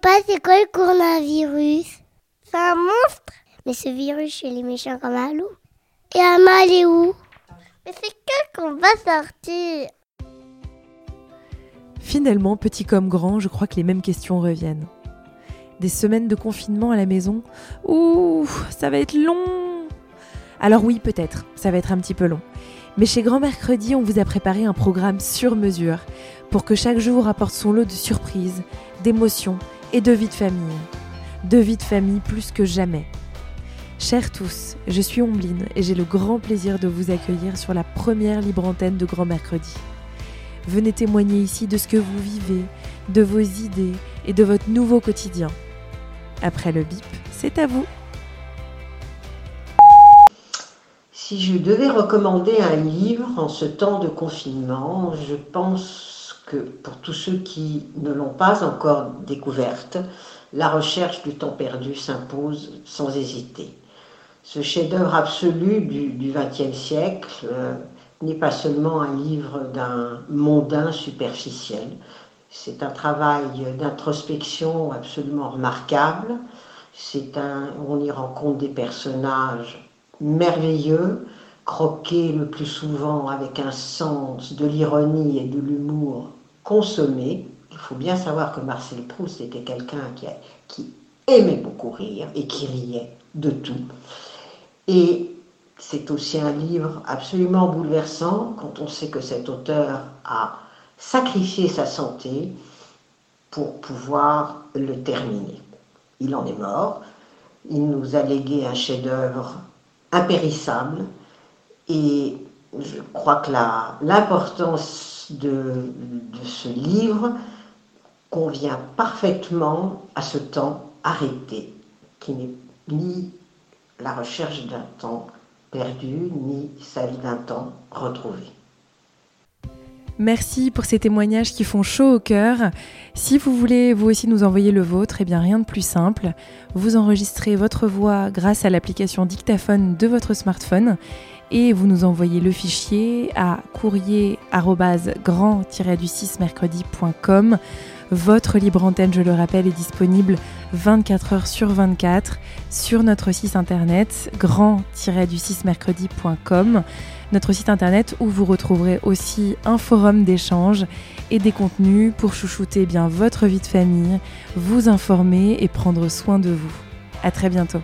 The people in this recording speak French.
Papa, c'est quoi le coronavirus? C'est un monstre Mais ce virus chez les méchants comme un loup. Et Amma, elle est où? Mais c'est quand qu'on va sortir Finalement, petit comme grand, je crois que les mêmes questions reviennent. Des semaines de confinement à la maison? Ouh, ça va être long Alors oui, peut-être, ça va être un petit peu long. Mais chez Grand Mercredi, on vous a préparé un programme sur mesure pour que chaque jour apporte son lot de surprises, d'émotions et de vie de famille. De vie de famille plus que jamais. Chers tous, je suis Ombline et j'ai le grand plaisir de vous accueillir sur la première libre antenne de Grand Mercredi. Venez témoigner ici de ce que vous vivez, de vos idées et de votre nouveau quotidien. Après le bip, c'est à vous. Si je devais recommander un livre en ce temps de confinement, je pense pour tous ceux qui ne l'ont pas encore découverte, La recherche du temps perdu s'impose sans hésiter. Ce chef-d'œuvre absolu du XXe siècle euh, n'est pas seulement un livre d'un mondain superficiel, c'est un travail d'introspection absolument remarquable. C'est un, on y rencontre des personnages merveilleux, croqués le plus souvent avec un sens de l'ironie et de l'humour consommé. Il faut bien savoir que Marcel Proust était quelqu'un qui, qui aimait beaucoup rire et qui riait de tout. Et c'est aussi un livre absolument bouleversant quand on sait que cet auteur a sacrifié sa santé pour pouvoir le terminer. Il en est mort, il nous a légué un chef-d'œuvre impérissable et je crois que l'importance de, ce livre convient parfaitement à ce temps arrêté, qui n'est ni la recherche d'un temps perdu, ni celle d'un temps retrouvé. Merci pour ces témoignages qui font chaud au cœur. Si vous voulez vous aussi nous envoyer le vôtre, eh bien rien de plus simple. Vous enregistrez votre voix grâce à l'application dictaphone de votre smartphone et vous nous envoyez le fichier à courrier du 6 mercredi.com. Votre libre antenne, je le rappelle, est disponible 24 heures sur 24 sur notre site internet grand-du6 mercredi.com. Notre site internet où vous retrouverez aussi un forum d'échange et des contenus pour chouchouter bien votre vie de famille, vous informer et prendre soin de vous. À très bientôt.